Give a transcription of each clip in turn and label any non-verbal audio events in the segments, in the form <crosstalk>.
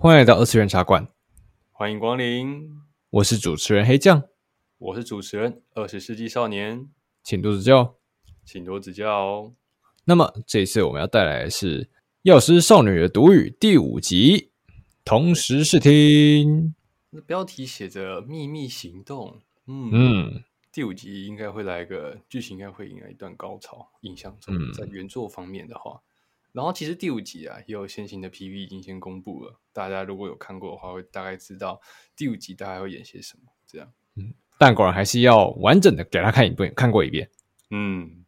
欢迎来到二次元茶馆，欢迎光临。我是主持人黑酱，我是主持人二十世纪少年，请多指教，请多指教哦。那么这一次我们要带来的是《药师少女的独语》第五集，同时试听。那标题写着“秘密行动”，嗯嗯，第五集应该会来一个剧情，应该会迎来一段高潮。印象中，在原作方面的话，嗯、然后其实第五集啊，也有先行的 PV 已经先公布了。大家如果有看过的话，会大概知道第五集大概会演些什么。这样，嗯，但果然还是要完整的给他看一遍，看过一遍。嗯，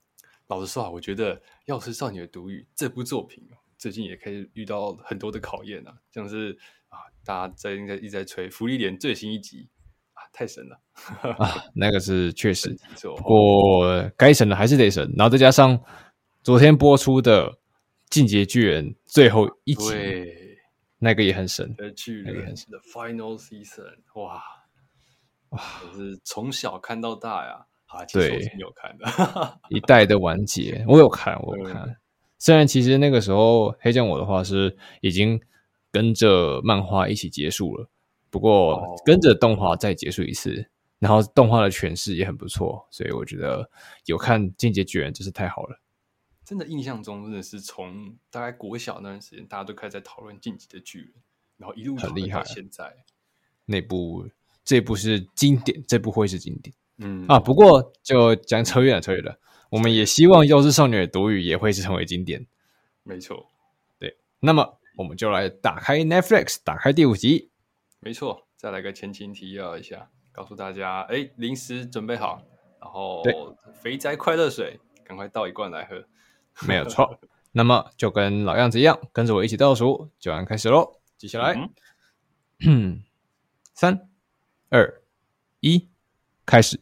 老实说啊，我觉得《药师少女的独语》这部作品最近也开始遇到很多的考验啊，像是。啊！大家在应该一直在吹《福利莲》最新一集啊，太神了啊！<laughs> 那个是确实，不过该神的还是得神。然后再加上昨天播出的《进阶巨人》最后一集，对，那个也很神，巨人的 Final Season，哇哇！我是从小看到大呀，啊，其实我是有看的，一代的完结，我有看，我有 <laughs> 看。虽然其实那个时候黑剑我的话是已经。跟着漫画一起结束了，不过跟着动画再结束一次，然后动画的诠释也很不错，所以我觉得有看《进阶巨人》真是太好了。真的印象中真的是从大概国小那段时间，大家都开始在讨论《晋级的巨人》，然后一路很厉害。现在那部这部是经典，这部会是经典。嗯啊，不过就讲扯远了，扯远了。我们也希望《幼稚少女的独语》也会是成为经典。没错，对。那么。我们就来打开 Netflix，打开第五集。没错，再来个前情提要一下，告诉大家：哎，零食准备好，然后肥宅快乐水，赶快倒一罐来喝。<laughs> 没有错。那么就跟老样子一样，跟着我一起倒数，就按开始喽。接下来，嗯，<coughs> 三、二、一，开始。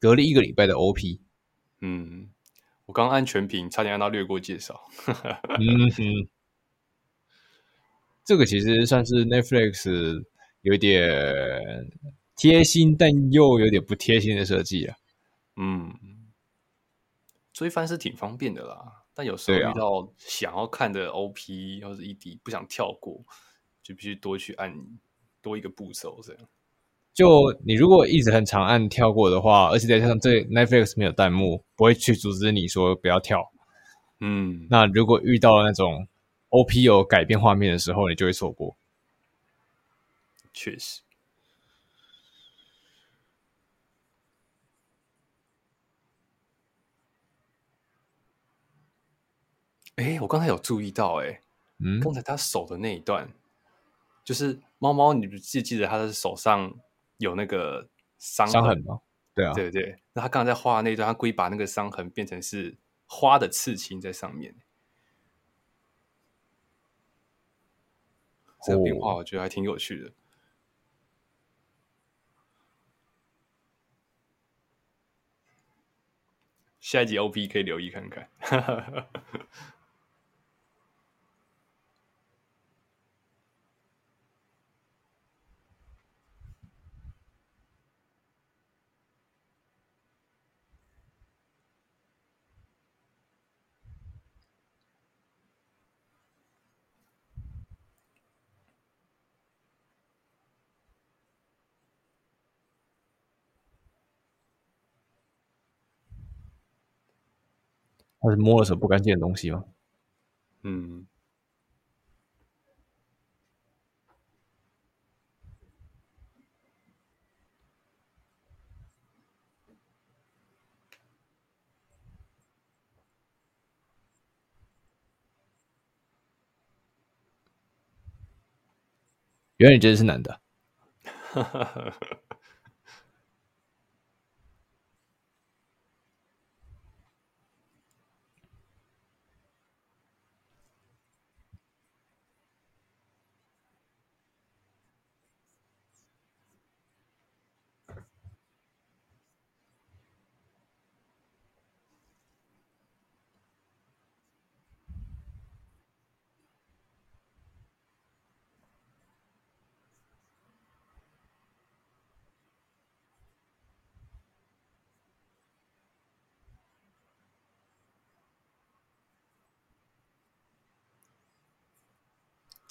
隔了一个礼拜的 OP，嗯，我刚按全屏，差点按到略过介绍。<laughs> 嗯哼，这个其实算是 Netflix 有点贴心，但又有点不贴心的设计啊。嗯，追番是挺方便的啦，但有时候遇到想要看的 OP 或者 ED 不想跳过，就必须多去按多一个步骤这样。就你如果一直很长按跳过的话，而且再加上这 Netflix 没有弹幕，不会去阻止你说不要跳。嗯，那如果遇到了那种 OP 有改变画面的时候，你就会错过。确实。哎，我刚才有注意到，哎，嗯，刚才他手的那一段，就是猫猫，你不记记得他的手上？有那个伤伤痕吗？对啊，对对。那他刚才在画那一段，他故意把那个伤痕变成是花的刺青在上面。这个变化我觉得还挺有趣的。下一集 OP 可以留意看看。<laughs> 他是摸了什么不干净的东西吗？嗯，原来你觉得是男的。<laughs>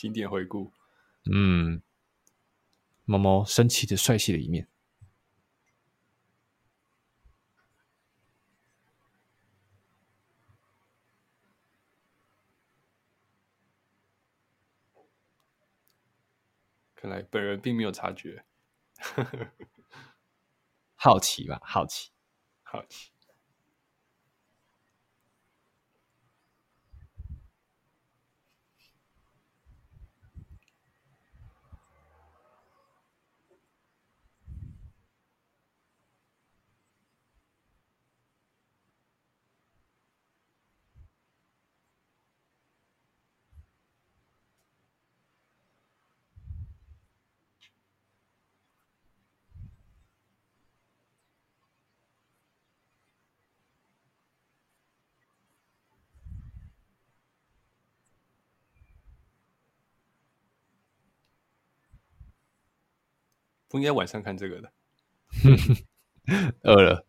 经典回顾。嗯，猫猫生气的帅气的一面。看来本人并没有察觉，<laughs> 好奇吧，好奇，好奇。不应该晚上看这个的，<laughs> 饿了。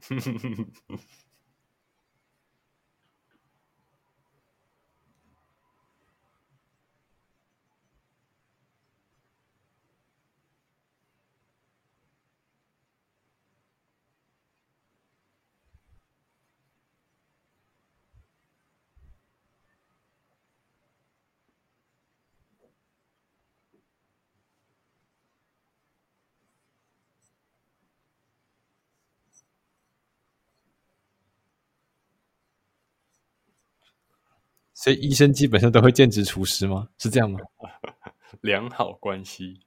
<laughs> 所以医生基本上都会兼职厨师吗？是这样吗？<laughs> 良好关系，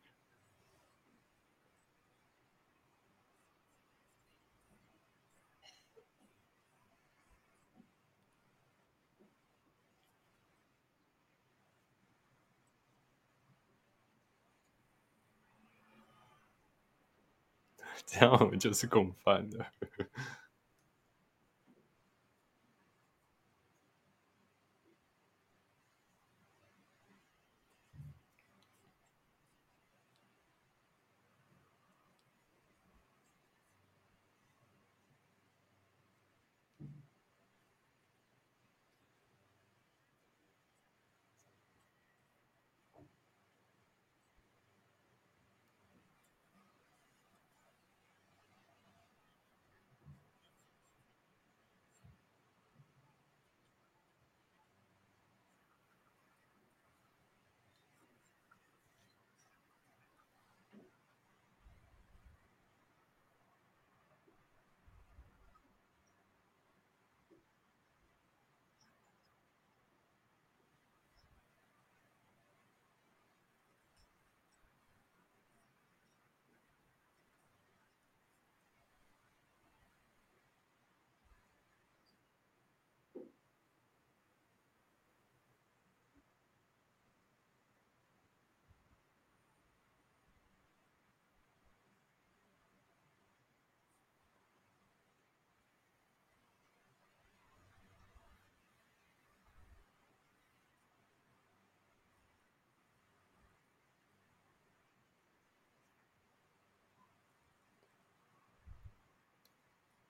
<laughs> 这样我们就是共犯了。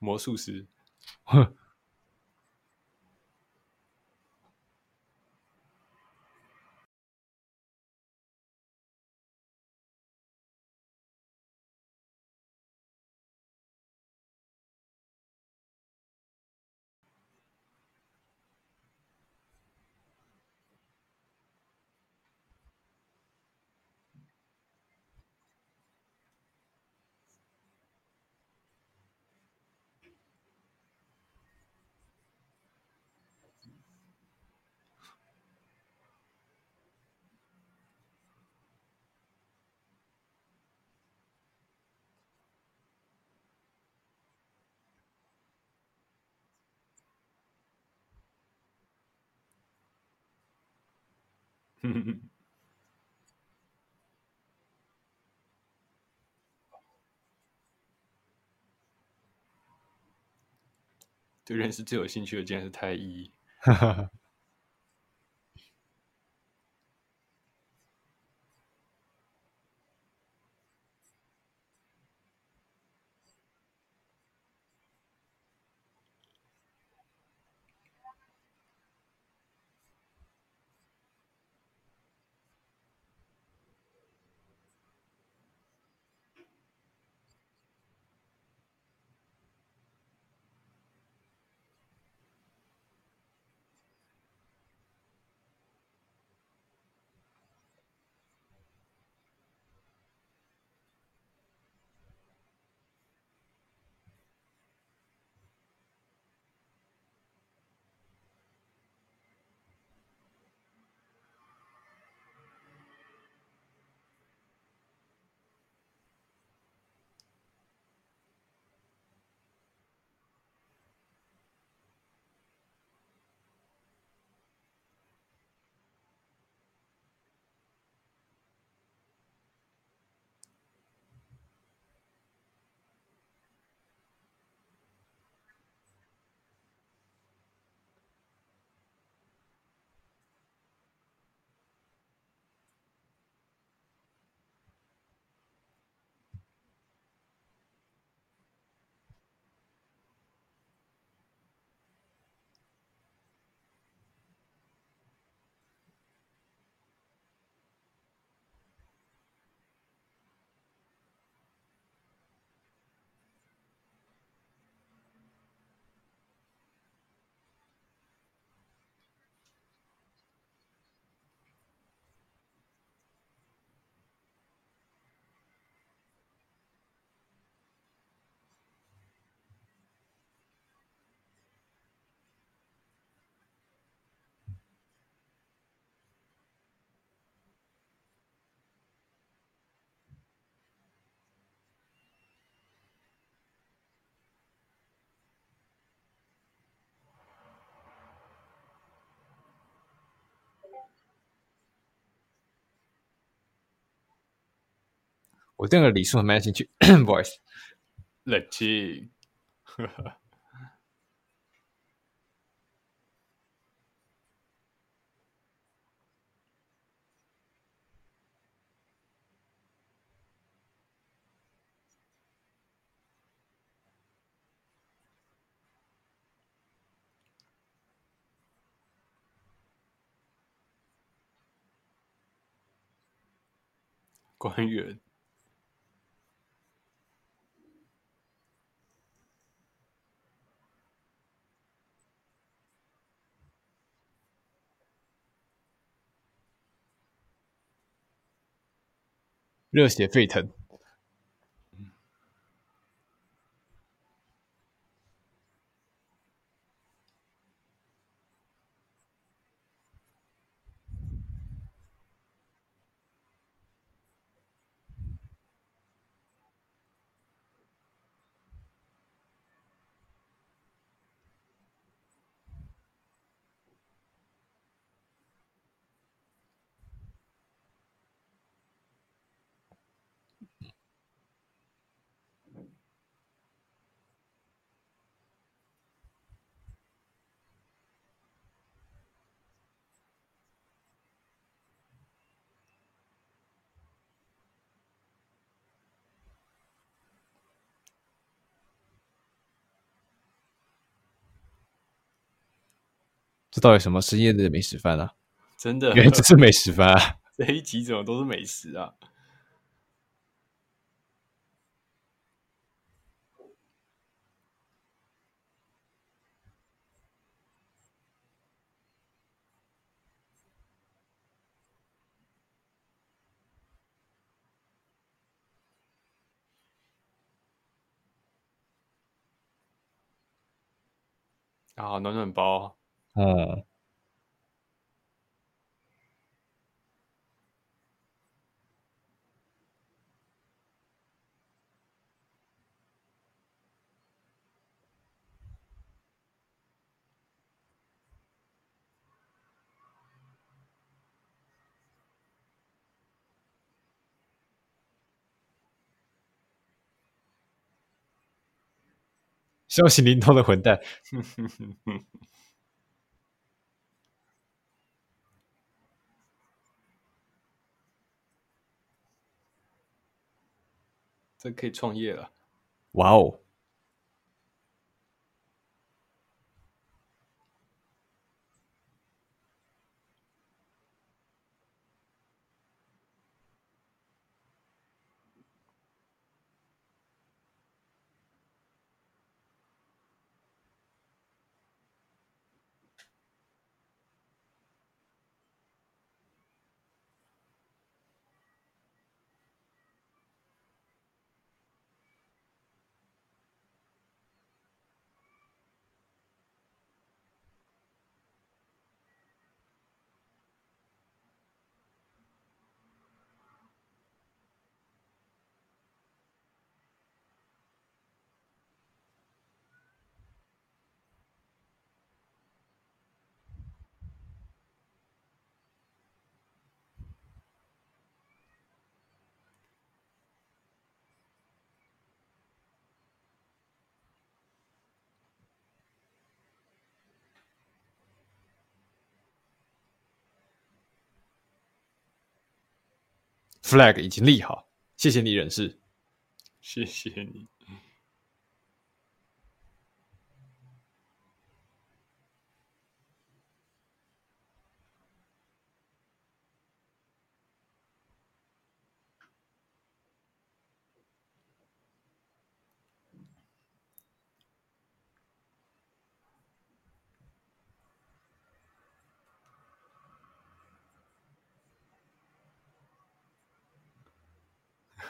魔术师，<laughs> 哼哼哼对认识最有兴趣的竟然是太医哈哈哈我对那个礼数很感兴趣。<coughs> Voice，冷静，官员。热血沸腾，这到底什么深夜的美食饭啊？真的，原来这是美食饭啊！<laughs> 这一集怎么都是美食啊？啊，暖暖包。呃，消息灵通的混蛋，哼哼哼哼哼。这可以创业了！哇哦！Flag 已经立好，谢谢你，人事，谢谢你。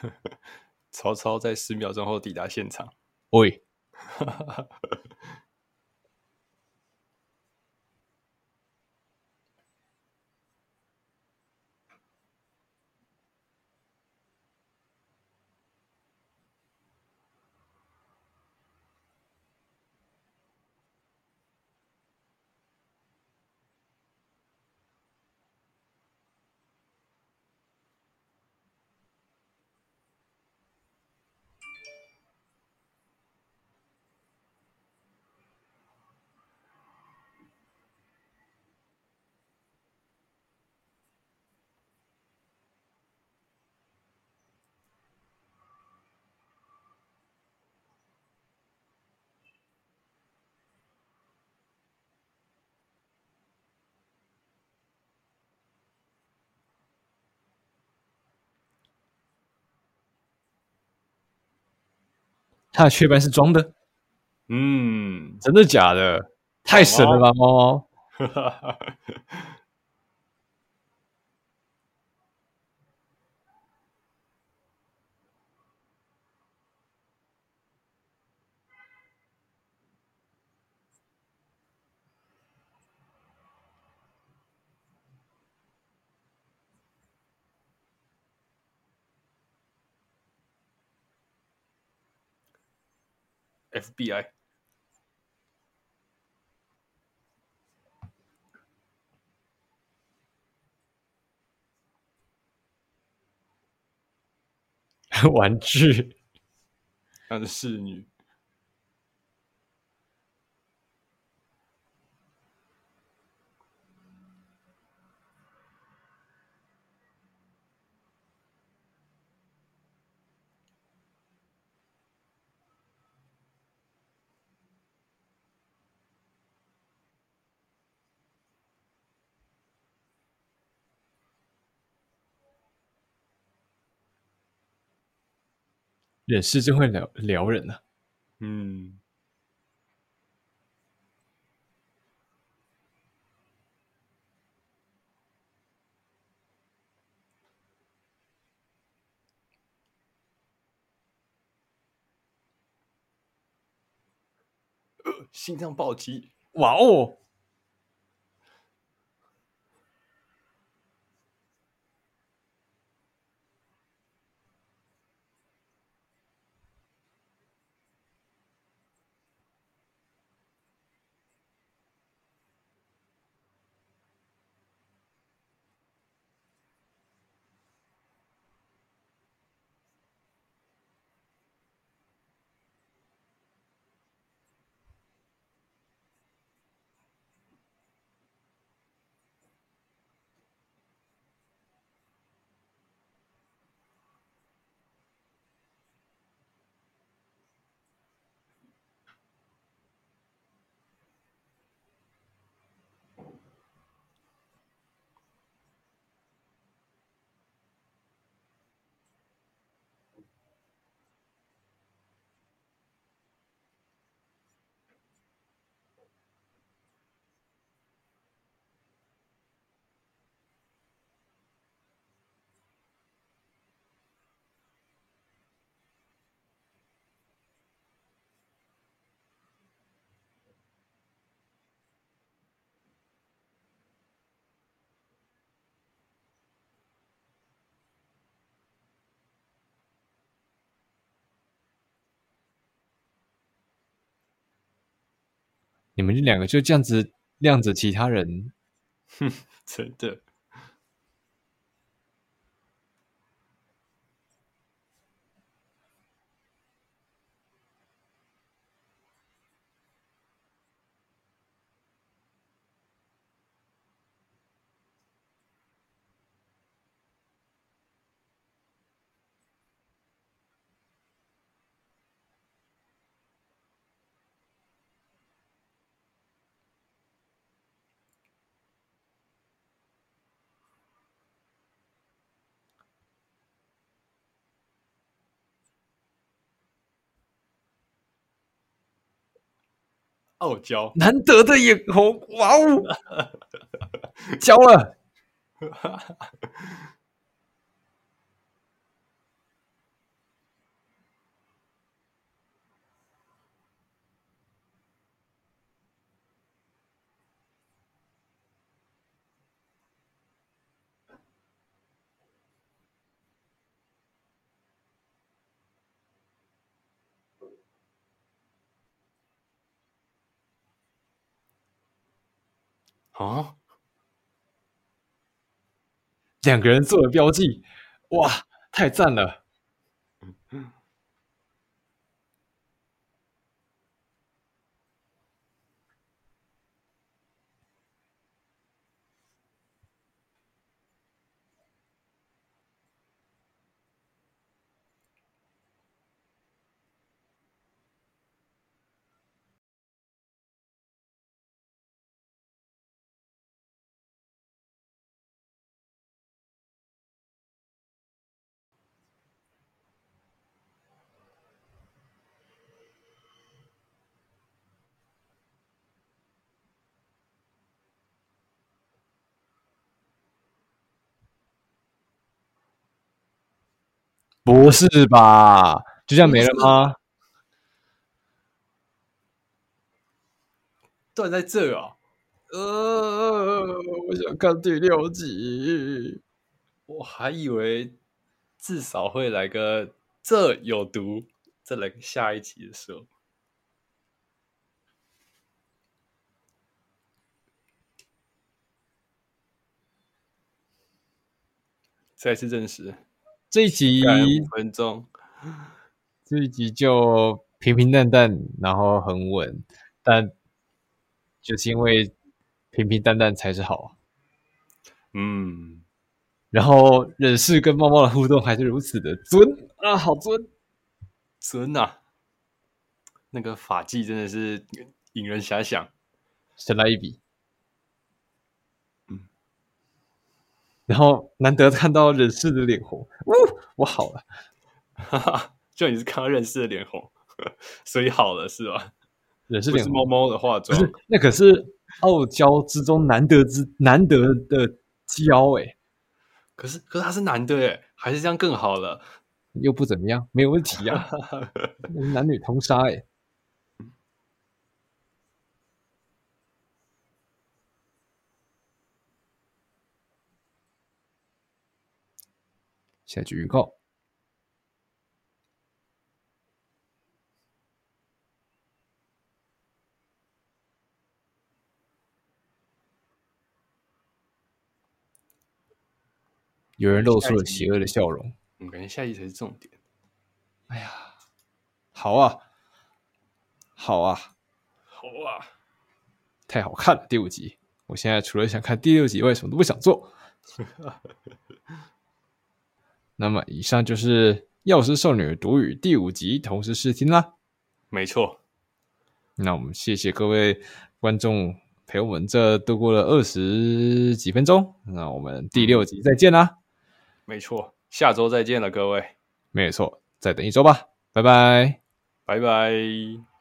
<laughs> 曹操在十秒钟后抵达现场。喂 <laughs> 他的雀斑是装的，嗯，真的假的？太神了吧，猫猫！FBI，<laughs> 玩具，她是侍女，忍事真会撩撩人啊！嗯，呃，心脏暴击，哇哦！你们两个就这样子晾着其他人，哼，<laughs> 真的。傲娇，难得的眼红，哇哦，<laughs> 交了。啊！两个人做了标记，哇，太赞了！不是吧？就这样没了吗？断在这啊！呃，我想看第六集。我还以为至少会来个这有毒，再来个下一集的时候。再次证实。这一集五分钟，这一集就平平淡淡，然后很稳，但就是因为平平淡淡才是好。嗯，然后忍士跟猫猫的互动还是如此的尊啊，好尊尊啊！那个发髻真的是引人遐想，神来一笔。然后难得看到忍世的脸红，呜，我好了，哈哈，就你是看到忍世的脸红，所以好了是吧？忍世脸红，是猫猫的化妆，是那可是傲娇之中难得之难得的娇哎，可是可是他是男的哎，还是这样更好了？又不怎么样，没有问题啊，<laughs> 男女通杀哎。下集预告。有人露出了邪恶的笑容。我感觉下集才是重点。哎呀，好啊，好啊，好啊，太好看了！第五集，我现在除了想看第六集，为什么都不想做。<laughs> 那么，以上就是《药师少女的独语》第五集同时试听啦。没错，那我们谢谢各位观众陪我们这度过了二十几分钟。那我们第六集再见啦。没错，下周再见了，各位。没错，再等一周吧。拜拜，拜拜。